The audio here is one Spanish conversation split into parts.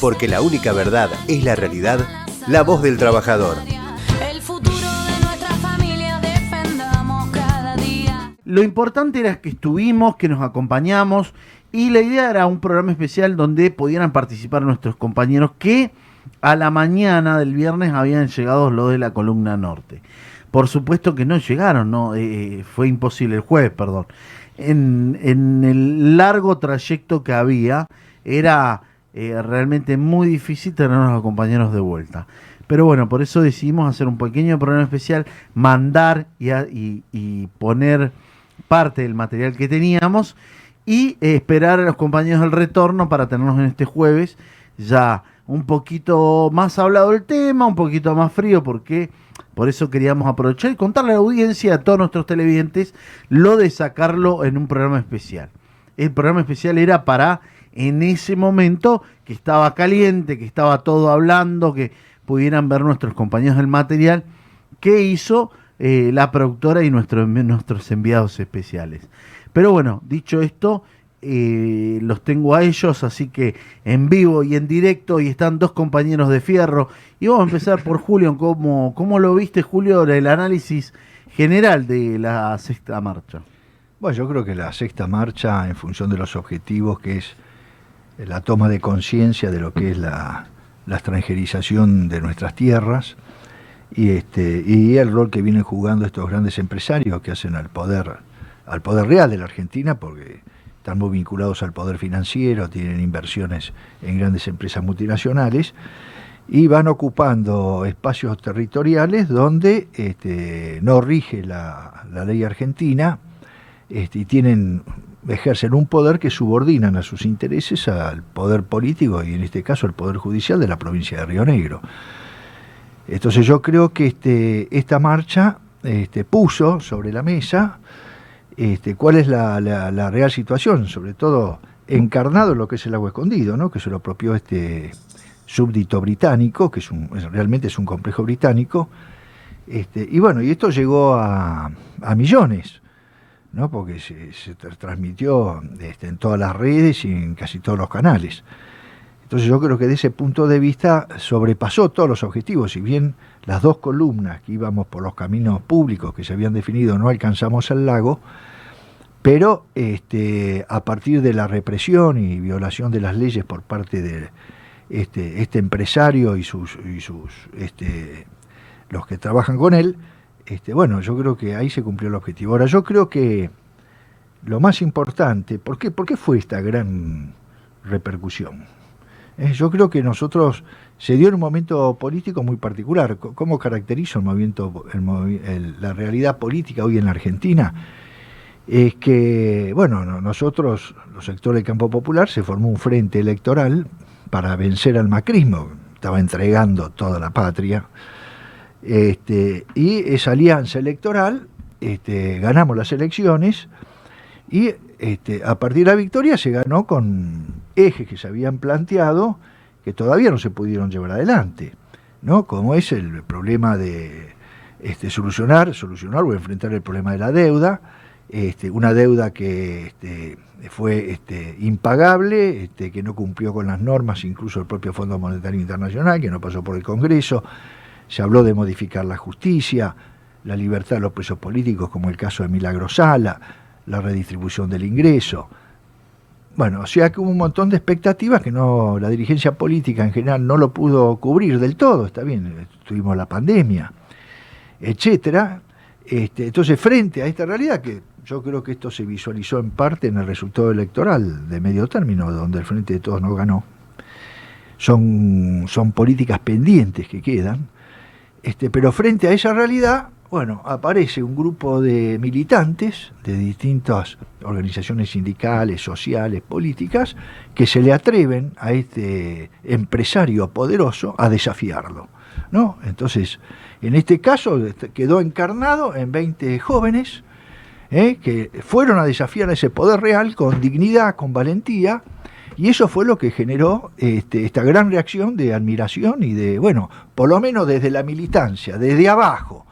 Porque la única verdad es la realidad, la voz del trabajador. El futuro de nuestra familia defendamos cada día. Lo importante era que estuvimos, que nos acompañamos y la idea era un programa especial donde pudieran participar nuestros compañeros que a la mañana del viernes habían llegado los de la columna norte. Por supuesto que no llegaron, no Eh, fue imposible el jueves, perdón. En, en el largo trayecto que había era eh, realmente muy difícil tener a los compañeros de vuelta. Pero bueno, por eso decidimos hacer un pequeño programa especial, mandar y, y- y poner parte del material que teníamos y eh, esperar a los compañeros del retorno para tenernos en este jueves ya un poquito más hablado el tema, un poquito más frío, porque por eso queríamos aprovechar y contarle a la audiencia, a todos nuestros televidentes, lo de sacarlo en un programa especial. El programa especial era para en ese momento que estaba caliente, que estaba todo hablando, que pudieran ver nuestros compañeros del material, que hizo eh, la productora y nuestro- nuestros enviados especiales. Pero bueno, dicho esto, eh, los tengo a ellos, así que en vivo y en directo, y están dos compañeros de fierro. Y vamos a empezar por Julio, ¿cómo, cómo lo viste Julio, el análisis general de la sexta marcha? Bueno, yo creo que la sexta marcha, en función de los objetivos, que es la toma de conciencia de lo que es la, la extranjerización de nuestras tierras y, este, y el rol que vienen jugando estos grandes empresarios que hacen al poder, al poder real de la Argentina, porque están muy vinculados al poder financiero, tienen inversiones en grandes empresas multinacionales y van ocupando espacios territoriales donde este, no rige la, la ley argentina este, y tienen ejercen un poder que subordinan a sus intereses al poder político y en este caso al poder judicial de la provincia de Río Negro. Entonces yo creo que este, esta marcha este, puso sobre la mesa este, cuál es la, la- real situación, sobre todo encarnado en lo que es el agua escondido, ¿no? que se lo apropió este súbdito británico, que es un, realmente es un complejo británico, este, y bueno, y esto llegó a, a millones, ¿no? porque se, se tra- transmitió este, en todas las redes y en casi todos los canales. Entonces yo creo que de ese punto de vista sobrepasó todos los objetivos, si bien las dos columnas que íbamos por los caminos públicos que se habían definido no alcanzamos el lago, pero este, a partir de la represión y violación de las leyes por parte de este, este empresario y sus, y sus los que trabajan con él, este, bueno, yo creo que ahí se cumplió el objetivo. Ahora, yo creo que lo más importante, ¿por qué, fue esta gran repercusión? Eh, yo creo que nosotros se dio en un momento político muy particular. ¿Cómo caracterizo el movimiento, la realidad política hoy en la Argentina? Es que, bueno, no- nosotros, los sectores del campo popular, se formó un frente electoral para vencer al macrismo. Estaba entregando toda la patria. Este, y esa alianza electoral, este, ganamos las elecciones y este, a partir de la victoria se ganó con ejes que se habían planteado que todavía no se pudieron llevar adelante, ¿no? Como es el problema de este, solucionar, solucionar o enfrentar el problema de la deuda, este, una deuda que este, fue este, impagable, este, que no cumplió con las normas, incluso el propio Fondo Monetario Internacional, que no pasó por el Congreso, se habló de modificar la justicia, la libertad de los presos políticos, como el caso de Milagro Sala, la redistribución del ingreso. Bueno, o sea que hubo un montón de expectativas que no la dirigencia política en general no lo pudo cubrir del todo, está bien, tuvimos la pandemia, etcétera. Este, entonces, frente a esta realidad, que yo creo que esto se visualizó en parte en el resultado electoral de medio término, donde el Frente de Todos no ganó, son, son políticas pendientes que quedan, este, pero frente a esa realidad, bueno, aparece un grupo de militantes de distintas organizaciones sindicales, sociales, políticas, que se le atreven a este empresario poderoso a desafiarlo. ¿no? Entonces, en este caso este, quedó encarnado en 20 jóvenes ¿eh? que fueron a desafiar ese poder real con dignidad, con valentía, y eso fue lo que generó este, esta gran reacción de admiración y de, bueno, por lo menos desde la militancia, desde abajo,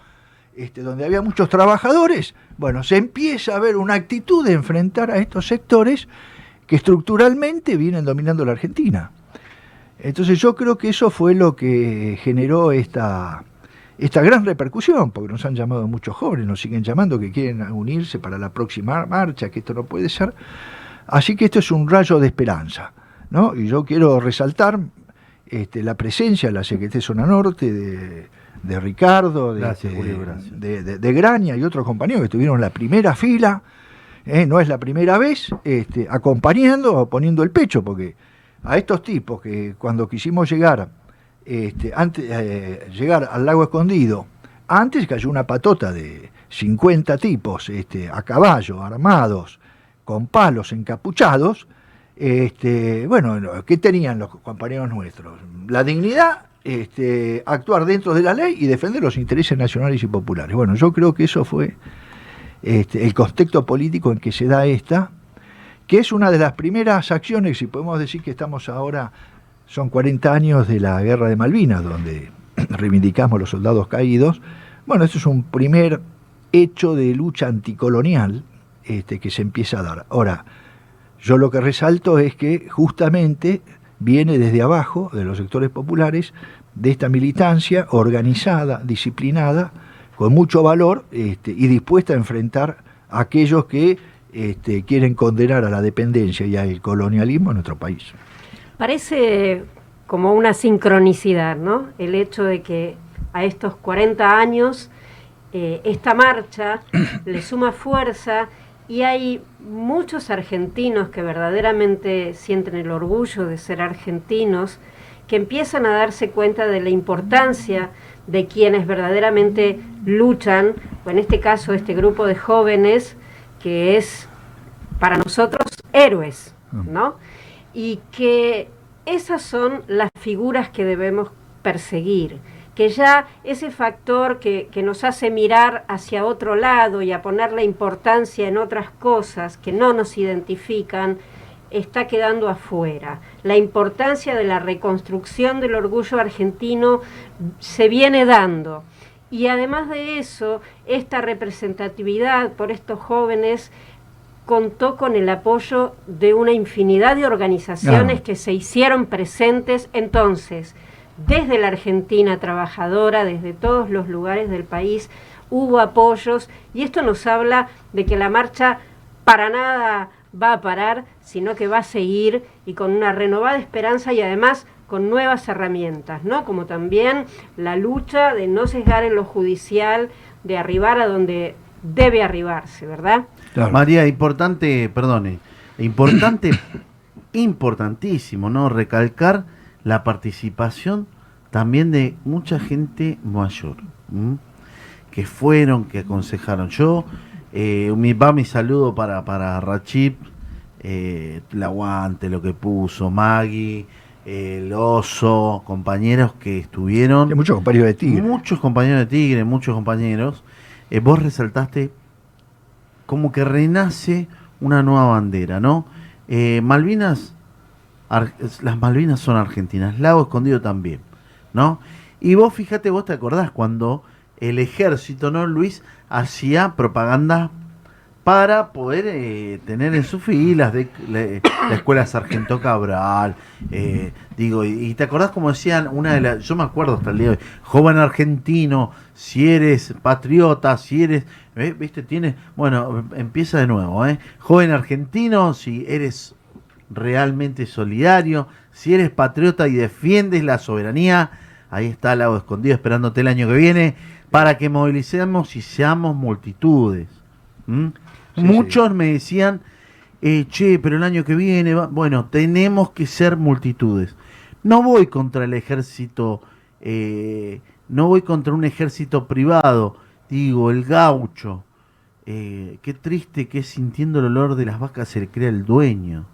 este, donde había muchos trabajadores, bueno, se empieza a ver una actitud de enfrentar a estos sectores que estructuralmente vienen dominando la Argentina. Entonces yo creo que eso fue lo que generó esta, esta gran repercusión, porque nos han llamado muchos jóvenes, nos siguen llamando que quieren unirse para la próxima marcha, que esto no puede ser. Así que esto es un rayo de esperanza. ¿no? Y yo quiero resaltar este, la presencia de la Secretaría de Zona Norte, de, de Ricardo, de, Gracias, de- de Graña y otros compañeros que estuvieron en la primera fila. ¿eh? No es la primera vez, este, acompañando o poniendo el pecho, porque a estos tipos que cuando quisimos llegar, este, antes, eh, llegar al lago escondido, antes cayó una patota de 50 tipos este, a caballo, armados, con palos encapuchados. Este, bueno, no, ¿qué tenían los compañeros nuestros? La dignidad, este, actuar dentro de la ley y defender los intereses nacionales y populares. Bueno, yo creo que eso fue este, el contexto político en que se da esta, que es una de las primeras acciones, si podemos decir que estamos ahora, son 40 años de la guerra de Malvinas, donde reivindicamos los soldados caídos. Bueno, esto es un primer hecho de lucha anticolonial este, que se empieza a dar. Ahora, yo lo que resalto es que justamente viene desde abajo, de los sectores populares, de esta militancia organizada, disciplinada, con mucho valor este, y dispuesta a enfrentar a aquellos que este, quieren condenar a la dependencia y al colonialismo en nuestro país. Parece como una sincronicidad, ¿no? El hecho de que a estos 40 años eh, esta marcha le suma fuerza y hay muchos argentinos que verdaderamente sienten el orgullo de ser argentinos, que empiezan a darse cuenta de la importancia de quienes verdaderamente luchan, o en este caso este grupo de jóvenes que es para nosotros héroes, ¿no? Y que esas son las figuras que debemos perseguir, que ya ese factor que, que nos hace mirar hacia otro lado y a poner la importancia en otras cosas que no nos identifican, está quedando afuera. La importancia de la reconstrucción del orgullo argentino se viene dando. Y además de eso, esta representatividad por estos jóvenes contó con el apoyo de una infinidad de organizaciones que se hicieron presentes entonces, desde la Argentina trabajadora, desde todos los lugares del país, hubo apoyos y esto nos habla de que la marcha para nada va a parar, sino que va a seguir y con una renovada esperanza y además con nuevas herramientas, ¿no? Como también la lucha de no sesgar en lo judicial, de arribar a donde debe arribarse, ¿verdad? Claro. María, importante, perdone, importante, importantísimo, ¿no? Recalcar la participación también de mucha gente mayor, ¿m? que fueron, que aconsejaron. Yo, eh, mi, va mi saludo para, para Rachip, eh, el aguante, lo que puso, Maggie, el oso, compañeros que estuvieron. Muchos compañeros de Tigre. Muchos compañeros de Tigre, muchos compañeros. Eh, vos resaltaste como que renace una nueva bandera, ¿no? Malvinas, las Malvinas son argentinas, Lago Escondido también, ¿no? Y vos fíjate, vos te acordás cuando el ejército, ¿no, Luis? Hacía propaganda para poder eh, tener en sus filas de la escuela Sargento Cabral, eh, digo, y, y te acordás como decían una de las, yo me acuerdo hasta el día de hoy, joven argentino, si eres patriota, si eres, ¿eh? viste, tienes, bueno, empieza de nuevo, ¿eh? joven argentino, si eres realmente solidario, si eres patriota y defiendes la soberanía, ahí está el lago escondido esperándote el año que viene para que movilicemos y seamos multitudes. ¿m? Sí, Muchos me decían, eh, che, pero el año que viene, va-". bueno, tenemos que ser multitudes. No voy contra el ejército, eh, no voy contra un ejército privado, digo, el gaucho. Eh, qué triste que sintiendo el olor de las vacas se le crea el dueño.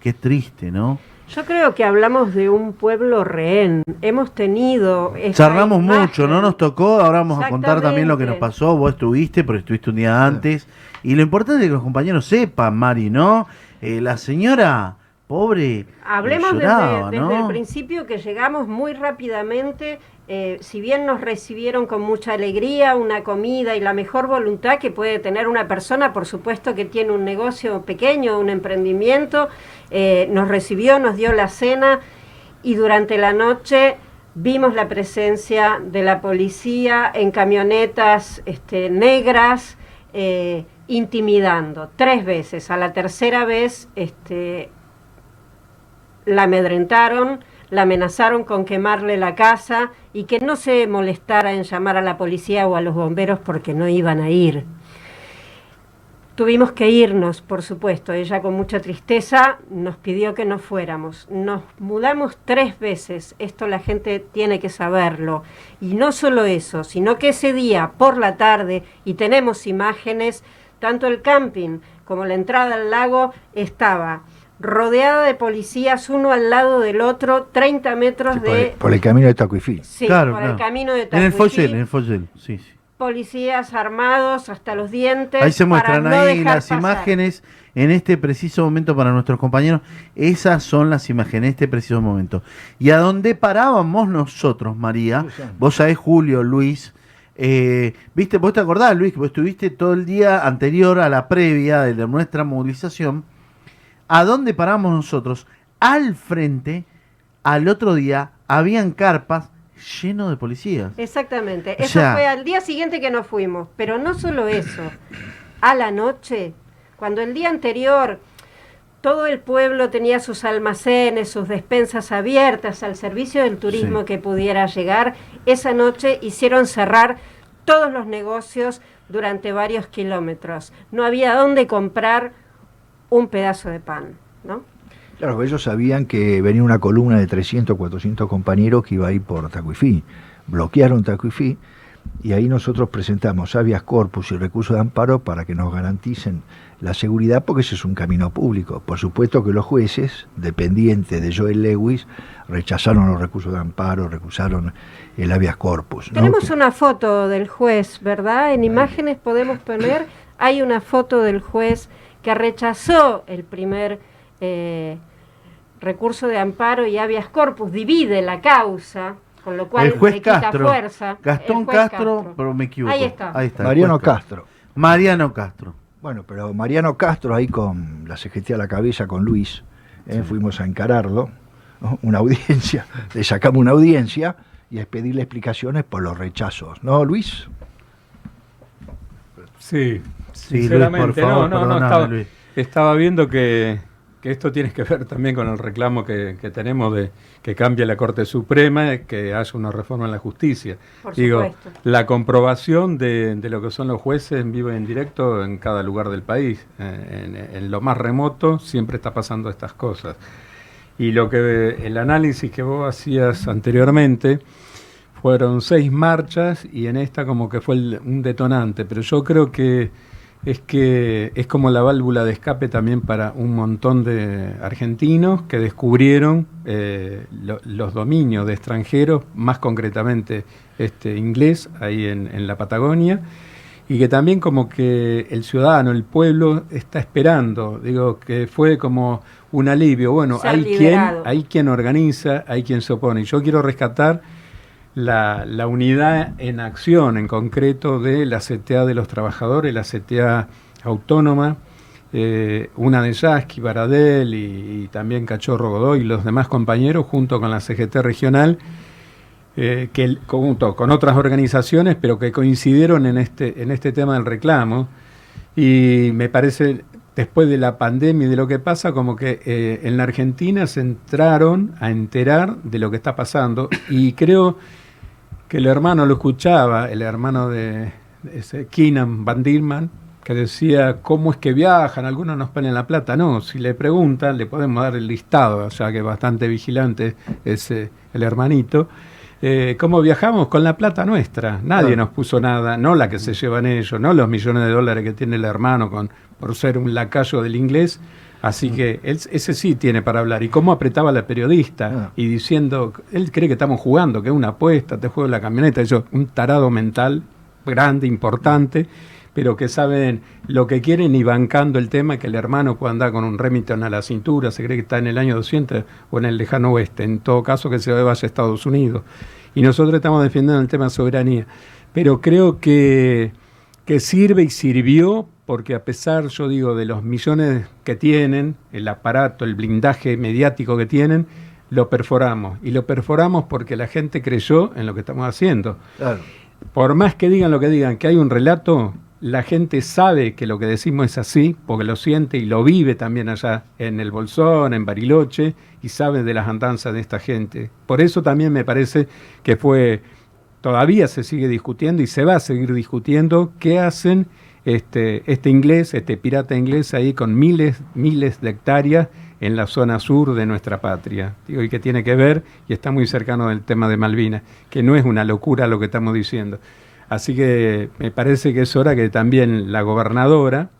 Qué triste, ¿no? Yo creo que hablamos de un pueblo rehén. Hemos tenido. Charlamos imagen. mucho, no nos tocó, ahora vamos a contar también lo que nos pasó, vos estuviste, pero estuviste un día antes, y lo importante es que los compañeros sepan, Mari, ¿no? Eh, la señora, pobre, Hablemos desde, lloraba, desde ¿no? el principio que llegamos muy rápidamente, eh, si bien nos recibieron con mucha alegría, una comida y la mejor voluntad que puede tener una persona, por supuesto que tiene un negocio pequeño, un emprendimiento, eh, nos recibió, nos dio la cena y durante la noche vimos la presencia de la policía en camionetas este, negras eh, intimidando tres veces. A la tercera vez este, la amedrentaron, la amenazaron con quemarle la casa y que no se molestara en llamar a la policía o a los bomberos porque no iban a ir. Tuvimos que irnos, por supuesto. Ella con mucha tristeza nos pidió que nos fuéramos. Nos mudamos tres veces. Esto la gente tiene que saberlo. Y no solo eso, sino que ese día por la tarde, y tenemos imágenes, tanto el camping como la entrada al lago estaba rodeada de policías, uno al lado del otro, 30 metros Sí, por, de... el, por el camino de Tacuifí. Sí, Claro, por claro. el camino de En el Foyel, en el Foyel, sí, sí. Policías armados hasta los dientes. Ahí se muestran para no ahí dejar las pasar. imágenes en este preciso momento para nuestros compañeros. Esas son las imágenes en este preciso momento. Y a dónde parábamos nosotros, María, vos sabés, Julio, Luis, eh, viste, vos te acordás, Luis, que vos estuviste todo el día anterior a la previa de nuestra movilización. ¿A dónde paramos nosotros? Al frente, al otro día, habían carpas lleno de policías. Exactamente. O Eso sea- fue al día siguiente que nos fuimos. Pero no solo eso. A la noche, cuando el día anterior todo el pueblo tenía sus almacenes, sus despensas abiertas al servicio del turismo Sí. que pudiera llegar, esa noche hicieron cerrar todos los negocios durante varios kilómetros. No había dónde comprar un pedazo de pan, ¿no? Claro, ellos sabían que venía una columna de 300, 400 compañeros que iba a ir por Tacuifí. Bloquearon Tacuifí y ahí nosotros presentamos habeas corpus y recursos de amparo para que nos garanticen la seguridad porque ese es un camino público. Por supuesto que los jueces, dependientes de Joel Lewis, rechazaron los recursos de amparo, recusaron el habeas corpus. ¿no? Tenemos Que- una foto del juez, ¿verdad? En imágenes podemos poner, hay una foto del juez que rechazó el primer eh, recurso de amparo y habeas corpus, divide la causa, con lo cual el juez le quita Castro, fuerza. Gastón juez Castro, pero me equivoco. Ahí está. el Mariano juez Castro. Mariano Castro. Bueno, pero Mariano Castro ahí con la CGT a la cabeza con Luis, ¿eh? fuimos a encararlo, ¿no? una audiencia, le sacamos una audiencia y es pedirle explicaciones por los rechazos, ¿no, Luis? Sí, Sí, sinceramente, Luis, por favor, no, no, no, estaba, Luis. estaba viendo que, que esto tiene que ver también con el reclamo que, que tenemos de que cambie la Corte Suprema, que haya una reforma en la justicia. Por Digo, supuesto. la comprobación de, de lo que son los jueces en vivo y en directo en cada lugar del país. En, en lo más remoto siempre está pasando estas cosas. Y lo que el análisis que vos hacías anteriormente fueron seis marchas y en esta como que fue el- un detonante, pero yo creo que es que es como la válvula de escape también para un montón de argentinos que descubrieron eh, lo- los dominios de extranjeros, más concretamente este inglés ahí en, en la Patagonia, y que también como que el ciudadano, el pueblo está esperando, digo que fue como un alivio, bueno, hay quien, hay quien organiza, hay quien se opone, yo quiero rescatar la, la unidad en acción, en concreto, de la CTA de los trabajadores, la CTA autónoma, eh, una de Yasky, Baradel y, también Cachorro Godoy y los demás compañeros, junto con la CGT regional, eh, que junto con otras organizaciones, pero que coincidieron en este, en este tema del reclamo. Y me parece, después de la pandemia y de lo que pasa, como que eh, en la Argentina se entraron a enterar de lo que está pasando. Y creo que el hermano lo escuchaba, el hermano de, de Keenan Van Dillman, que decía cómo es que viajan, algunos nos ponen la plata. No, si le preguntan, le podemos dar el listado, o sea que bastante vigilante es el hermanito. Eh, ¿Cómo viajamos? Con la plata nuestra. Nadie nos puso nada, no la que se llevan ellos, no los millones de dólares que tiene el hermano con, por ser un lacayo del inglés. Así que él, ese sí tiene para hablar. Y cómo apretaba la periodista Ah. y diciendo, él cree que estamos jugando, que es una apuesta, te juego la camioneta. Yo, un tarado mental grande, importante, pero que saben lo que quieren y bancando el tema que el hermano pueda andar con un Remington a la cintura, se cree que está en el año 200 o en el lejano oeste, en todo caso que se vaya a Estados Unidos. Y nosotros estamos defendiendo el tema de soberanía. Pero creo que, que sirve y sirvió porque a pesar, yo digo, de los millones que tienen, el aparato, el blindaje mediático que tienen, lo perforamos. Y lo perforamos porque la gente creyó en lo que estamos haciendo. Claro. Por más que digan lo que digan, que hay un relato, la gente sabe que lo que decimos es así, porque lo siente y lo vive también allá en el Bolsón, en Bariloche, y sabe de las andanzas de esta gente. Por eso también me parece que fue, todavía se sigue discutiendo y se va a seguir discutiendo qué hacen este, este inglés, este pirata inglés ahí con miles, miles de hectáreas en la zona sur de nuestra patria. Digo, y que tiene que ver, y está muy cercano del tema de Malvinas, que no es una locura lo que estamos diciendo. Así que me parece que es hora que también la gobernadora,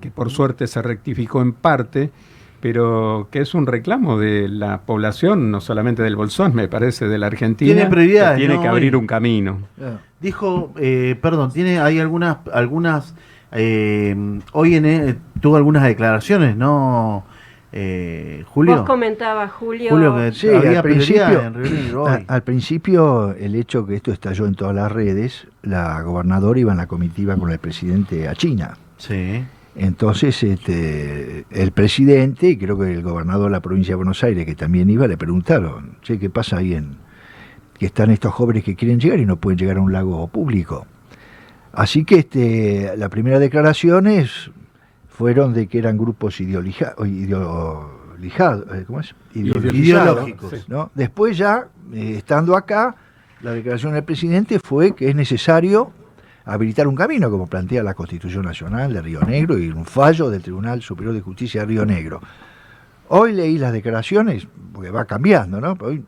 que por suerte se rectificó en parte, pero que es un reclamo de la población, no solamente del Bolsón, me parece, de la Argentina, Tiene prioridades, que tiene ¿no? que abrir un camino. Claro. Dijo, eh, perdón, tiene, hay algunas, algunas, eh, hoy en, eh, tuvo algunas declaraciones, ¿no, eh, Julio? Vos comentabas, Julio, Julio, que Sí, había al principio, en al principio, el hecho que esto estalló en todas las redes, la gobernadora iba en la comitiva con el presidente a China. Sí. Entonces, este, el presidente y creo que el gobernador de la provincia de Buenos Aires, que también iba, le preguntaron, che, ¿qué pasa ahí en que están estos jóvenes que quieren llegar y no pueden llegar a un lago público? Así que este, las primeras declaraciones fueron de que eran grupos eh, Ideológicos. ¿no? Después ya, eh, estando acá, la declaración del presidente fue que es necesario habilitar un camino, como plantea la Constitución Nacional de Río Negro y un fallo del Tribunal Superior de Justicia de Río Negro. Hoy leí las declaraciones, porque va cambiando, ¿no? Hoy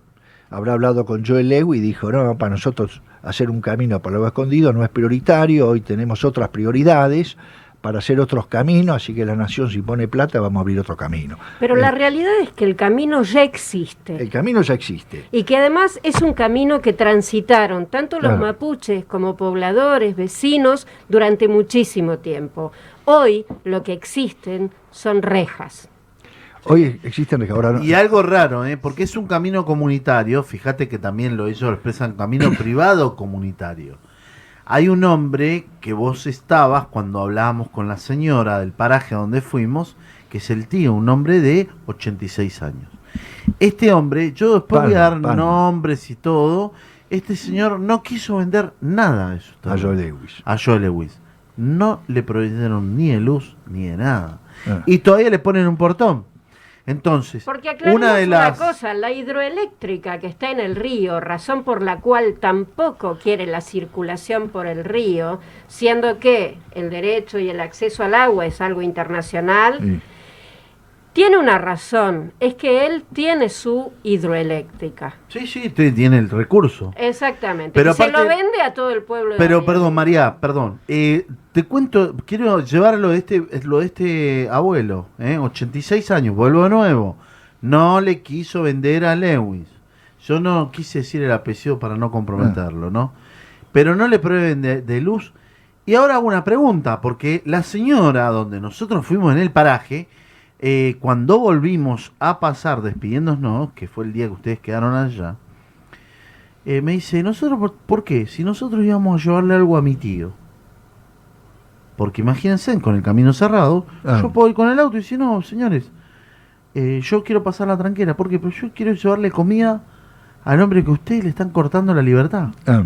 habrá hablado con Joel Lewy y dijo, no, para nosotros hacer un camino por lo escondido no es prioritario, hoy tenemos otras prioridades para hacer otros caminos, así que la nación si pone plata vamos a abrir otro camino. pero Eh, la realidad es que el camino ya existe. El camino ya existe. Y que además es un camino que transitaron tanto los Claro. mapuches como pobladores, vecinos, durante muchísimo tiempo. Hoy lo que existen son rejas. Hoy existen ahora no- Y algo raro, ¿eh? porque es un camino comunitario, fíjate que también lo ellos lo expresan camino privado comunitario. Hay un hombre que vos estabas cuando hablábamos con la señora del paraje donde fuimos, que es el tío, un hombre de 86 años. Este hombre, yo después voy a dar nombres y todo, este señor no quiso vender nada de su a Joel Lewis. a Joe Lewis. No le proveyeron ni de luz ni de nada. Ah. Y todavía le ponen un portón. Entonces, Porque una una, de las cosa, la hidroeléctrica que está en el río, razón por la cual tampoco quiere la circulación por el río, siendo que el derecho y el acceso al agua es algo internacional. Tiene una razón, es que él tiene su hidroeléctrica. Sí, sí, tiene el recurso. Exactamente. Pero y se lo vende a todo el pueblo de Pero perdón, María, perdón. Eh, te cuento, quiero llevar lo de este, lo de este abuelo, ¿eh? 86 años, vuelvo de nuevo. No le quiso vender a Lewis. Yo no quise decir el apellido para no comprometerlo, ¿no? Pero no le prueben de, de luz. Y ahora hago una pregunta, porque la señora donde nosotros fuimos en el paraje, eh, cuando volvimos a pasar despidiéndonos, que fue el día que ustedes quedaron allá, eh, me dice, ¿nosotros por, por qué? Si nosotros íbamos a llevarle algo a mi tío. Porque imagínense, con el camino cerrado, Ah. yo puedo ir con el auto y decir, no, señores, eh, yo quiero pasar la tranquera. ¿Por qué? Porque yo quiero llevarle comida al hombre que a ustedes le están cortando la libertad. Ah,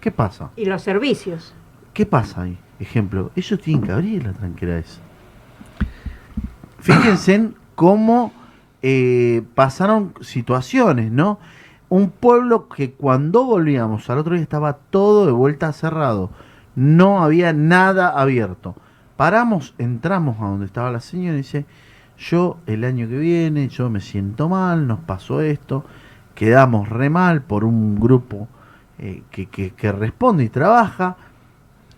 ¿Qué pasa? Y los servicios. ¿Qué pasa ahí? Ejemplo, ellos tienen que abrir la tranquera esa. Fíjense en cómo eh, pasaron situaciones, ¿no? Un pueblo que cuando volvíamos al otro día estaba todo de vuelta cerrado. No había nada abierto. Paramos, entramos a donde estaba la señora y dice, yo el año que viene, yo me siento mal, nos pasó esto, quedamos re mal por un grupo eh, que, que- que responde y trabaja,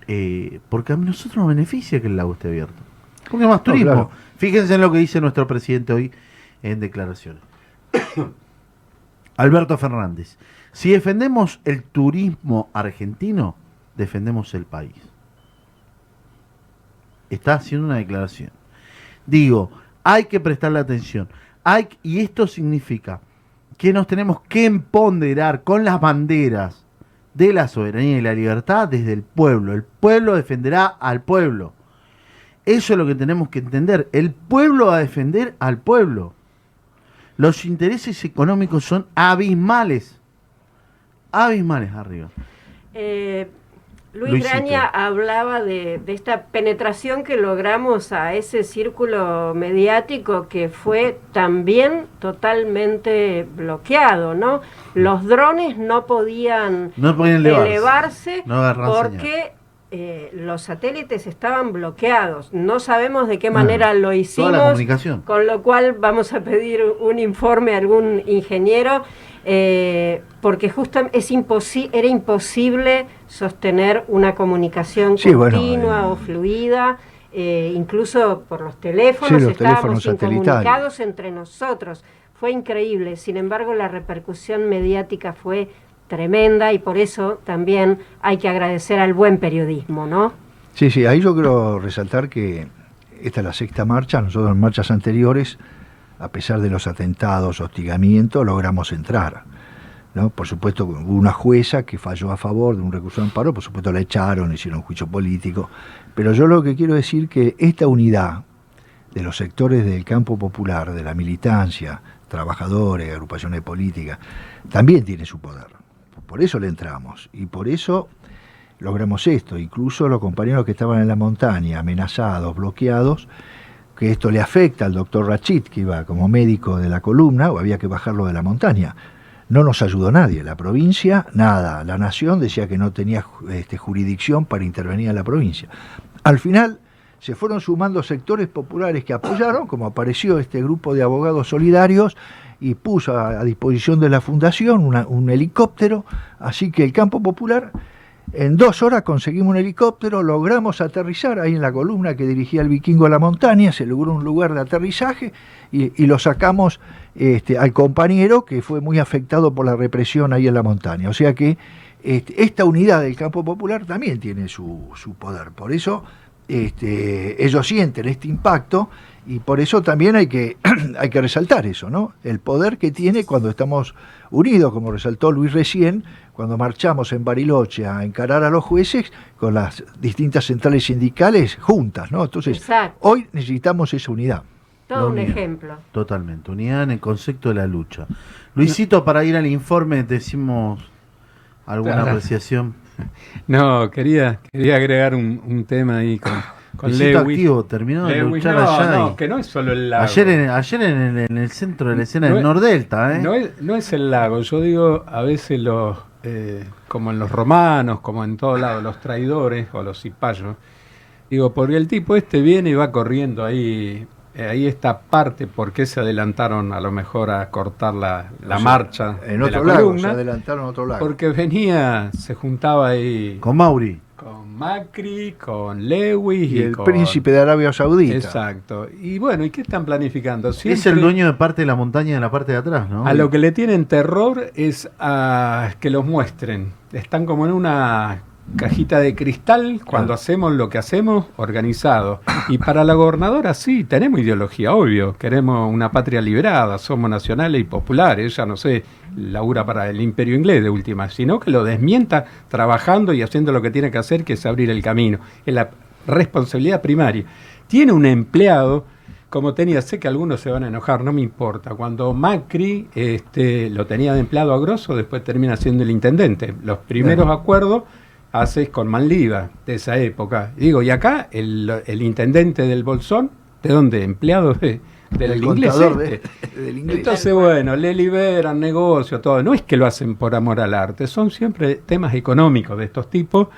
eh, porque a nosotros nos beneficia que el lago esté abierto. Porque más turismo. claro. Fíjense en lo que dice nuestro presidente hoy en declaraciones. Alberto Fernández, si defendemos el turismo argentino, defendemos el país. Está haciendo una declaración. Digo, hay que prestarle atención. Hay, y esto significa que nos tenemos que empoderar con las banderas de la soberanía y la libertad desde el pueblo. El pueblo defenderá al pueblo. Eso es lo que tenemos que entender. El pueblo va a defender al pueblo. los intereses económicos son abismales. Abismales arriba. Eh, Luis. Graña hablaba de, de esta penetración que logramos a ese círculo mediático que fue también totalmente bloqueado, ¿no? Los drones no podían No podían elevarse. elevarse No porque eh, los satélites estaban bloqueados. No sabemos de qué manera lo hicimos. Con lo cual vamos a pedir un informe a algún ingeniero, eh, porque justo es imposi era imposible sostener una comunicación Sí, bueno, continua eh, o fluida, eh, incluso por los teléfonos, Sí, los estábamos teléfonos incomunicados entre nosotros. Fue increíble, sin embargo la repercusión mediática fue tremenda y por eso también hay que agradecer al buen periodismo, ¿no? Sí, sí, ahí yo quiero resaltar que esta es la sexta marcha, nosotros en marchas anteriores, a pesar de los atentados, hostigamientos, logramos entrar. ¿no? Por supuesto, hubo una jueza que falló a favor de un recurso de amparo, por supuesto la echaron, hicieron un juicio político, pero yo lo que quiero decir que esta unidad de los sectores del campo popular, de la militancia, trabajadores, agrupaciones políticas, también tiene su poder. Por eso le entramos y por eso logramos esto. Incluso los compañeros que estaban en la montaña, amenazados, bloqueados, que esto le afecta al doctor Rachid, que iba como médico de la columna, o había que bajarlo de la montaña. No nos ayudó nadie, la provincia, nada. La nación decía que no tenía este, jurisdicción para intervenir en la provincia. Al final se fueron sumando sectores populares que apoyaron, como apareció este grupo de abogados solidarios, y puso a, disposición de la fundación un helicóptero, así que el campo popular en dos horas conseguimos un helicóptero, logramos aterrizar ahí en la columna que dirigía el vikingo a la montaña, se logró un lugar de aterrizaje y, y lo sacamos este, al compañero que fue muy afectado por la represión ahí en la montaña. O sea que este, esta unidad del campo popular también tiene su, su poder. Por eso este, ellos sienten este impacto y por eso también hay que, hay que resaltar eso, ¿no? El poder que tiene cuando estamos unidos, como resaltó Luis recién, cuando marchamos en Bariloche a encarar a los jueces con las distintas centrales sindicales juntas, ¿no? Entonces, Exacto. hoy necesitamos esa unidad. Todo un unidad. ejemplo. Totalmente. Unidad en el concepto de la lucha. Luisito, para ir al informe, decimos alguna Claro. apreciación. No, quería, quería agregar un, un tema ahí con, Lewis. activo, terminó de Lewis, luchar no, allá. no, y- que no es solo el lago. ayer en, ayer en, el- en el centro de la escena No del es- Nordelta, ¿eh? No es, no es el lago, yo digo a veces los, eh, como en los romanos, como en todos lados, los traidores o los cipayos. Digo, porque el tipo este viene y va corriendo ahí, eh, ahí esta parte, ¿por qué se adelantaron a lo mejor a cortar la, la O sea, marcha En de otro la lago, columna? se adelantaron a otro lago. Porque venía, se juntaba ahí Con Mauri. Con Macri, con Lewis y, y el con- príncipe de Arabia Saudita. Exacto. Y bueno, ¿y qué están planificando? Es el Siempre- dueño de parte de la montaña de la parte de atrás, ¿no? A lo que le tienen terror es a que los muestren. Están como en una cajita de cristal cuando hacemos lo que hacemos organizado. Y para la gobernadora sí, tenemos ideología, obvio. Queremos una patria liberada, somos nacionales y populares. Ella, no sé, labura para el imperio inglés de última, sino que lo desmienta trabajando y haciendo lo que tiene que hacer, que es abrir el camino. Es la responsabilidad primaria. Tiene un empleado como tenía, sé que algunos se van a enojar, no me importa. Cuando Macri este, lo tenía de empleado a grosso, después termina siendo el intendente. Los primeros acuerdos haces con Manliva de esa época. Digo, y acá el, el intendente del Bolsón, ¿de dónde? Empleado de, del El inglés. este. de- del inglés. Entonces, bueno, le liberan negocio, todo. No es que lo hacen por amor al arte, son siempre temas económicos de estos tipos,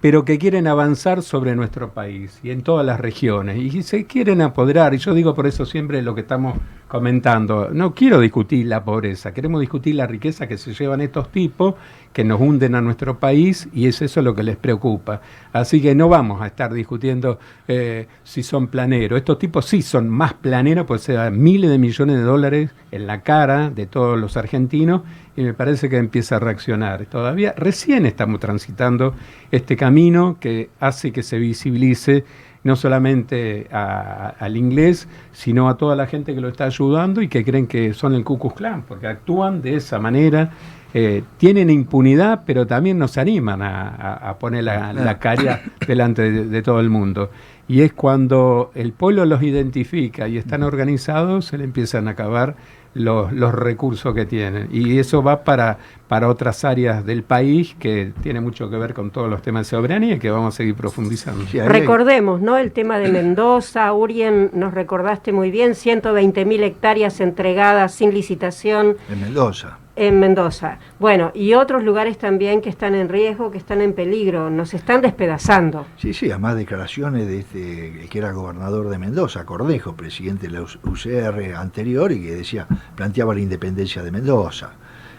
pero que quieren avanzar sobre nuestro país y en todas las regiones. Y se quieren apoderar, y yo digo por eso siempre lo que estamos comentando, no quiero discutir la pobreza, queremos discutir la riqueza que se llevan estos tipos, que nos hunden a nuestro país, y es eso lo que les preocupa. Así que no vamos a estar discutiendo eh, si son planeros. Estos tipos sí son más planeros, pues se dan miles de millones de dólares en la cara de todos los argentinos, y me parece que empieza a reaccionar. Todavía recién estamos transitando este camino que hace que se visibilice no solamente a- al inglés, sino a toda la gente que lo está ayudando y que creen que son el Ku Klux Klan, porque actúan de esa manera, eh, tienen impunidad, pero también nos animan a, a- a poner la, la cara delante de, de todo el mundo. Y es cuando el pueblo los identifica y están organizados, se le empiezan a acabar los, los recursos que tienen. Y eso va para, para otras áreas del país que tiene mucho que ver con todos los temas de soberanía y que vamos a seguir profundizando. Recordemos, ¿no? El tema de Mendoza, Urien, nos recordaste muy bien, 120 mil hectáreas entregadas sin licitación En Mendoza. En Mendoza. Bueno, y otros lugares también que están en riesgo, que están en peligro, nos están despedazando. Sí, sí, además declaraciones de este, que era gobernador de Mendoza, Cordejo, presidente de la UCR anterior, y que decía, planteaba la independencia de Mendoza.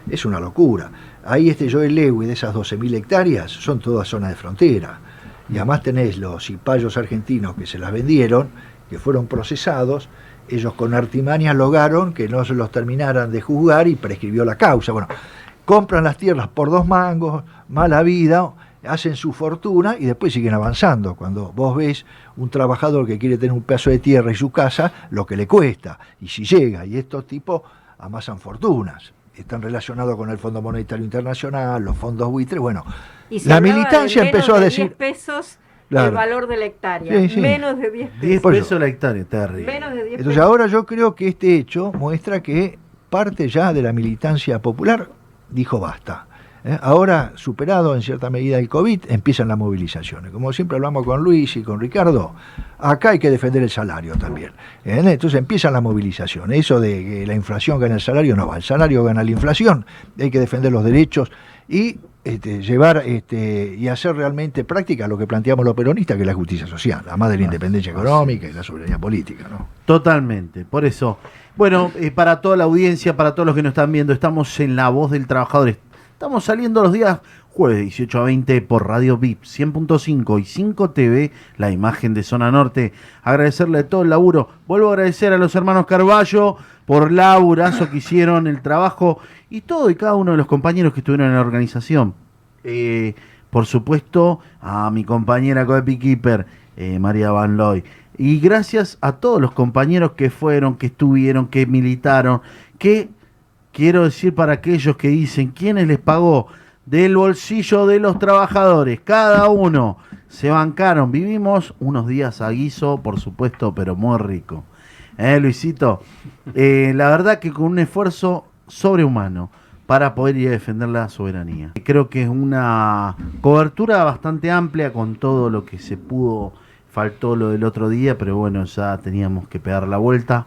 Es una locura. Ahí este Joel Lewy de esas 12.000 hectáreas son todas zonas de frontera. Y además tenés los cipayos argentinos que se las vendieron, que fueron procesados, ellos con artimañas lograron que no se los terminaran de juzgar y prescribió la causa. Bueno, compran las tierras por dos mangos, mala vida, hacen su fortuna y después siguen avanzando. Cuando vos ves un trabajador que quiere tener un pedazo de tierra y su casa, lo que le cuesta, y si llega, y estos tipos amasan fortunas. Están relacionados con el Fondo Monetario Internacional, los fondos buitres, bueno, Y la militancia empezó a de decir... 10 pesos Claro. el valor de la hectárea. Sí, sí. Menos de 10 pesos. 10 Por eso. pesos la hectárea, terrible. Menos de 10 Entonces pesos. ahora yo creo que este hecho muestra que parte ya de la militancia popular dijo basta. ¿eh? Ahora, superado en cierta medida el COVID, empiezan las movilizaciones. Como siempre hablamos con Luis y con Ricardo, acá hay que defender el salario también. ¿eh? Entonces empiezan las movilizaciones. Eso de que la inflación gana el salario, no va. El salario gana la inflación. Hay que defender los derechos y este, llevar este, y hacer realmente práctica lo que planteamos los peronistas, que es la justicia social, además de la independencia económica y la soberanía política. ¿no? Totalmente, por eso. Bueno, eh, para toda la audiencia, para todos los que nos están viendo, estamos en La Voz del Trabajador. Estamos saliendo los días jueves 18 a 20 por Radio VIP 100.5 y 5 TV, la imagen de Zona Norte. Agradecerle todo el laburo. Vuelvo a agradecer a los hermanos Carballo por laburazo que hicieron, el trabajo y todo y cada uno de los compañeros que estuvieron en la organización. Eh, por supuesto, a mi compañera Coepi Keeper, eh, María Van Loy. Y gracias a todos los compañeros que fueron, que estuvieron, que militaron, que quiero decir para aquellos que dicen quiénes les pagó del bolsillo de los trabajadores, cada uno se bancaron. Vivimos unos días a guiso, por supuesto, pero muy rico. ¿Eh, Luisito? Eh, la verdad que con un esfuerzo sobrehumano para poder ir a defender la soberanía. Creo que es una cobertura bastante amplia con todo lo que se pudo, faltó lo del otro día, pero bueno, ya teníamos que pegar la vuelta.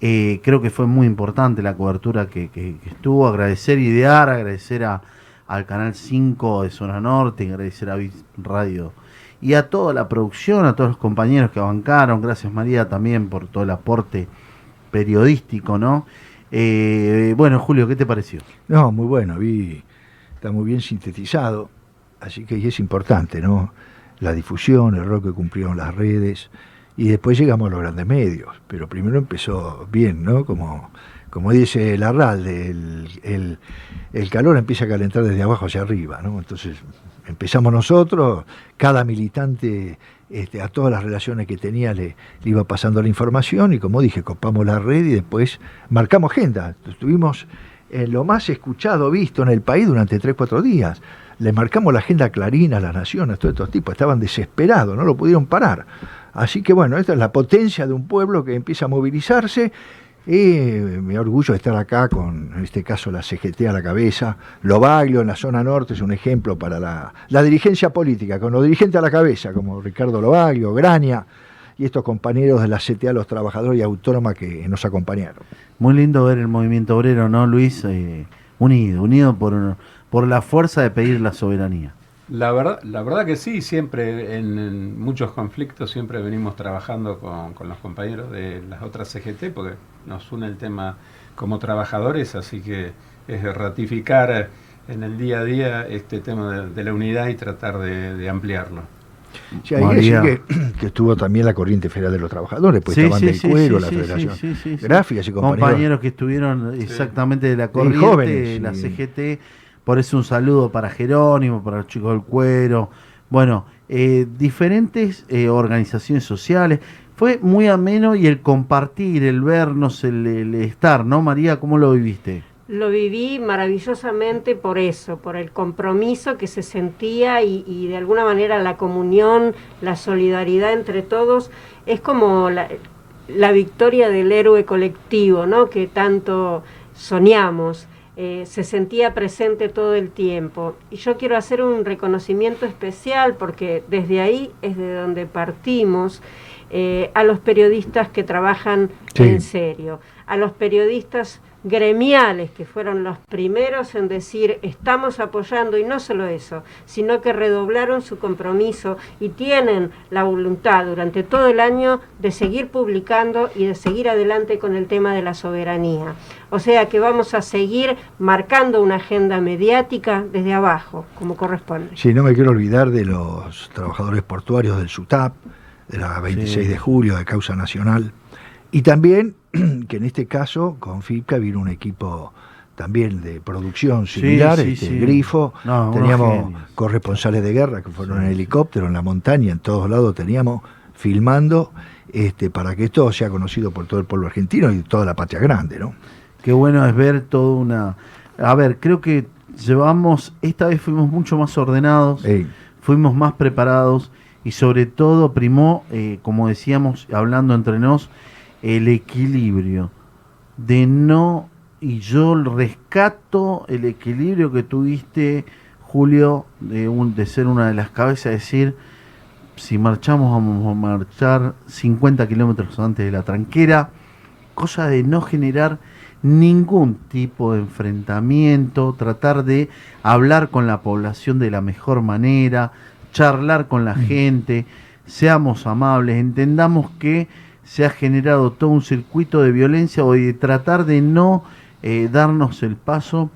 Eh, creo que fue muy importante la cobertura que, que- estuvo, agradecer Idear, agradecer a, al Canal 5 de Zona Norte, agradecer a Radio y a toda la producción, a todos los compañeros que bancaron, gracias María también por todo el aporte periodístico, ¿no? Eh, bueno, Julio, ¿qué te pareció? No, muy bueno, vi, está muy bien sintetizado, así que es importante, ¿no? La difusión, el rol que cumplieron las redes, y después llegamos a los grandes medios, pero primero empezó bien, ¿no? Como, como dice Larralde, el, el, el calor empieza a calentar desde abajo hacia arriba, ¿no? Entonces empezamos nosotros, cada militante este, a todas las relaciones que tenía le, iba pasando la información y como dije, copamos la red y después marcamos agenda. Estuvimos en lo más escuchado, visto en el país durante 3-4 días. Le marcamos la agenda a Clarín, a las naciones, a todos estos tipos, estaban desesperados, no lo pudieron parar. Así que bueno, esta es la potencia de un pueblo que empieza a movilizarse y me orgullo de estar acá con, en este caso, la CGT a la cabeza. Lobaglio en la zona norte es un ejemplo para la, la dirigencia política, con los dirigentes a la cabeza, como Ricardo Lobaglio, Graña y estos compañeros de la CTA, los trabajadores y autónoma que nos acompañaron. Muy lindo ver el movimiento obrero, ¿no, Luis? Eh, unido, unido por, por la fuerza de pedir la soberanía. La verdad, la verdad que sí, siempre en, en muchos conflictos siempre venimos trabajando con, con los compañeros de las otras CGT porque nos une el tema como trabajadores, así que es de ratificar en el día a día este tema de, de la unidad y tratar de, de ampliarlo. Sí, hay que María. decir que, que estuvo también la Corriente Federal de los Trabajadores, pues Sí, estaban sí, del cuero, sí, la sí, Federación sí, sí, sí. Gráficas y compañeros. compañeros que estuvieron exactamente de la corriente, jóvenes, la sí. CGT. Por eso un saludo para Jerónimo, para los chicos del cuero. Bueno, eh, diferentes eh, organizaciones sociales. Fue muy ameno y el compartir, el vernos, el, estar, ¿no, María? ¿Cómo lo viviste? Lo viví maravillosamente por eso, por el compromiso que se sentía y, y de alguna manera la comunión, la solidaridad entre todos. Es como la- la victoria del héroe colectivo, ¿no? Que tanto soñamos. Eh, se sentía presente todo el tiempo. Y yo quiero hacer un reconocimiento especial porque desde ahí es de donde partimos eh, a los periodistas que trabajan Sí. en serio, a los periodistas gremiales que fueron los primeros en decir estamos apoyando y no solo eso, sino que redoblaron su compromiso y tienen la voluntad durante todo el año de seguir publicando y de seguir adelante con el tema de la soberanía. O sea que vamos a seguir marcando una agenda mediática desde abajo, como corresponde. Sí, no me quiero olvidar de los trabajadores portuarios del SUTAP, de la 26 Sí. de julio, de causa nacional. Y también que en este caso con FIPCA vino un equipo también de producción similar, sí, este, sí. Grifo. No, teníamos corresponsales de guerra que fueron en helicóptero, en la montaña, en todos lados teníamos filmando este, para que esto sea conocido por todo el pueblo argentino y toda la patria grande, ¿no? Qué bueno es ver toda una... A ver, creo que llevamos, esta vez fuimos mucho más ordenados, Ey, fuimos más preparados y sobre todo primó, eh, como decíamos, hablando entre nos, el equilibrio de no, y yo rescato el equilibrio que tuviste, Julio, de, un, de ser una de las cabezas, decir, si marchamos vamos a marchar 50 kilómetros antes de la tranquera, cosa de no generar ningún tipo de enfrentamiento, tratar de hablar con la población de la mejor manera, charlar con la gente, seamos amables, entendamos que se ha generado todo un circuito de violencia o de tratar de no eh, darnos el paso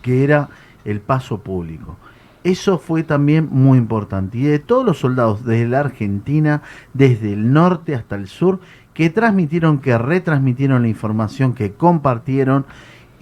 que era el paso público. Eso fue también muy importante. Y de todos los soldados desde la Argentina, desde el norte hasta el sur, que transmitieron, que retransmitieron la información, que compartieron.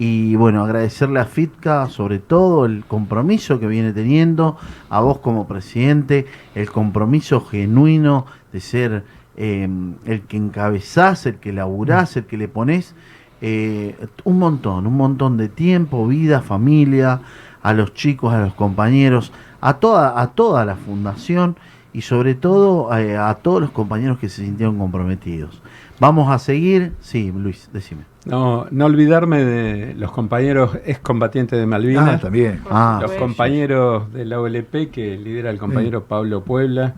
Y bueno, agradecerle a FITCA sobre todo el compromiso que viene teniendo, a vos como presidente, el compromiso genuino de ser eh, el que encabezás, el que laburás, el que le ponés eh, un montón, un montón de tiempo, vida, familia, a los chicos, a los compañeros, a toda, a toda la fundación y sobre todo eh, a todos los compañeros que se sintieron comprometidos. Vamos a seguir, sí, Luis, decime. No, no olvidarme de los compañeros excombatientes de Ah, Malvinas, también. Ah, los compañeros de la OLP que lidera el compañero Pablo Puebla,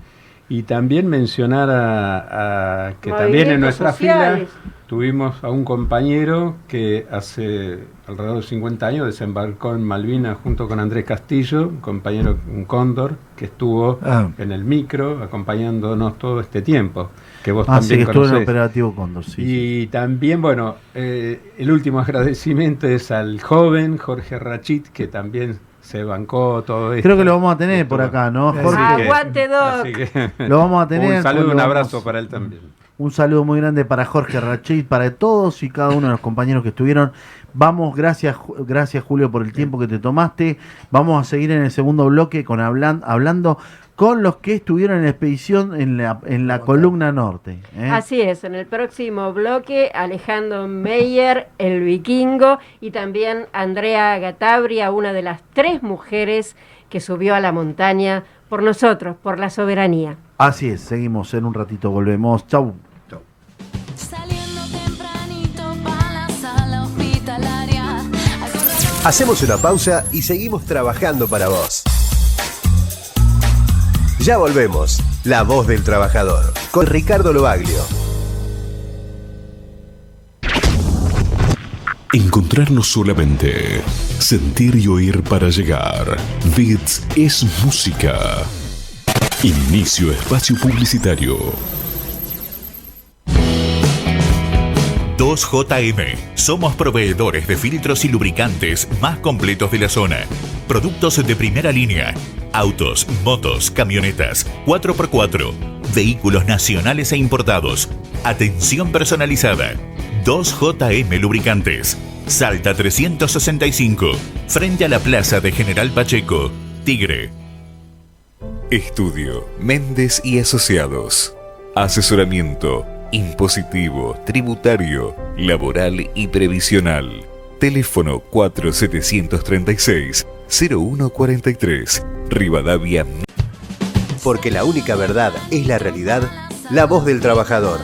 y también mencionar a, a que también en nuestra sociales. fila tuvimos a un compañero que hace alrededor de 50 años desembarcó en Malvinas junto con Andrés Castillo, un compañero, un cóndor, que estuvo Ah. en el micro acompañándonos todo este tiempo, que vos Ah, sí, también que estuvo en el operativo Cóndor, sí, sí. Y también, bueno, eh, el último agradecimiento es al joven Jorge Rachit, que también se bancó todo esto. Creo que lo vamos a tener Esto, por acá, ¿no, así Jorge? que- Aguante, Doc. así que- Lo vamos a tener. Un saludo, Jorge, un abrazo vamos- para él también. Un saludo muy grande para Jorge Rachid, para todos y cada uno de los compañeros que estuvieron. Vamos, gracias, gracias Julio por el tiempo que te tomaste. Vamos a seguir en el segundo bloque con hablan- hablando con los que estuvieron en la expedición en la, en la columna norte. ¿eh? Así es, en el próximo bloque Alejandro Meyer, el vikingo, y también Andrea Gatabria, una de las tres mujeres que subió a la montaña por nosotros, por la soberanía. Así es, seguimos en un ratito, volvemos. Chau. Hacemos una pausa y seguimos trabajando para vos. Ya volvemos. La voz del trabajador. Con Ricardo Lobaglio. Encontrarnos solamente. Sentir y oír para llegar. Bits es música. Inicio espacio publicitario. 2JM. Somos proveedores de filtros y lubricantes más completos de la zona. Productos de primera línea. Autos, motos, camionetas, 4x4. Vehículos nacionales e importados. Atención personalizada. 2JM Lubricantes. Salta 365. Frente a la Plaza de General Pacheco. Tigre. Estudio Méndez y Asociados. Asesoramiento impositivo, tributario, laboral y previsional. Teléfono 4736 0143. Rivadavia Porque la única verdad es la realidad. La voz del trabajador.